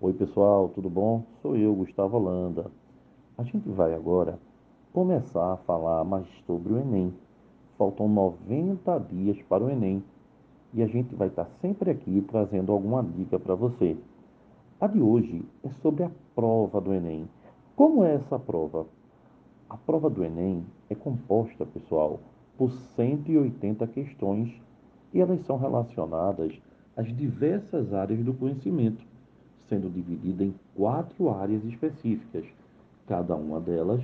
Oi, pessoal, tudo bom? Sou eu, Gustavo Holanda. A gente vai agora começar a falar mais sobre o Enem. Faltam 90 dias para o Enem e a gente vai estar sempre aqui trazendo alguma dica para você. A de hoje é sobre a prova do Enem. Como é essa prova? A prova do Enem é composta, pessoal, por 180 questões e elas são relacionadas às diversas áreas do conhecimento, sendo dividida em quatro áreas específicas, cada uma delas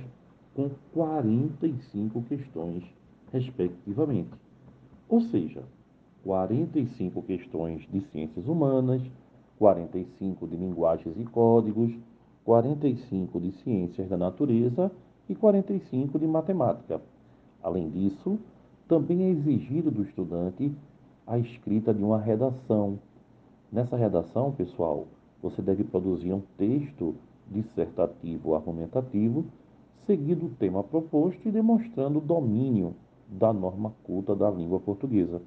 com 45 questões, respectivamente. Ou seja, 45 questões de ciências humanas, 45 de linguagens e códigos, 45 de ciências da natureza e 45 de matemática. Além disso, também é exigido do estudante a escrita de uma redação. Nessa redação, pessoal, você deve produzir um texto dissertativo ou argumentativo, seguindo o tema proposto e demonstrando o domínio da norma culta da língua portuguesa.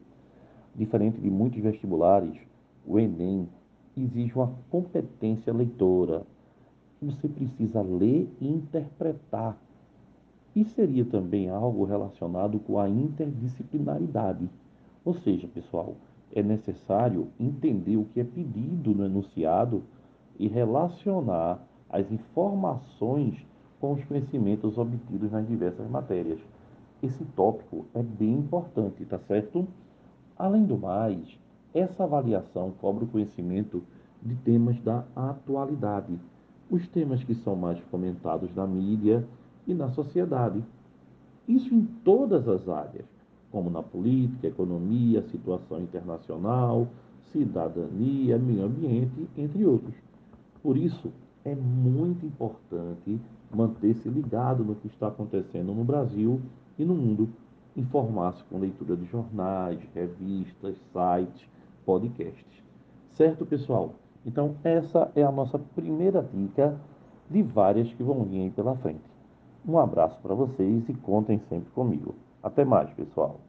Diferente de muitos vestibulares, o Enem exige uma competência leitora. Você precisa ler e interpretar. E seria também algo relacionado com a interdisciplinaridade. Ou seja, pessoal, é necessário entender o que é pedido no enunciado e relacionar as informações com os conhecimentos obtidos nas diversas matérias. Esse tópico é bem importante, tá certo? Além do mais, essa avaliação cobre o conhecimento de temas da atualidade, os temas que são mais comentados na mídia e na sociedade. Isso em todas as áreas como na política, economia, situação internacional, cidadania, meio ambiente, entre outros. Por isso, é muito importante manter-se ligado no que está acontecendo no Brasil e no mundo, informar-se com leitura de jornais, revistas, sites, podcasts. Certo, pessoal? Então, essa é a nossa primeira dica de várias que vão vir aí pela frente. Um abraço para vocês e contem sempre comigo. Até mais, pessoal.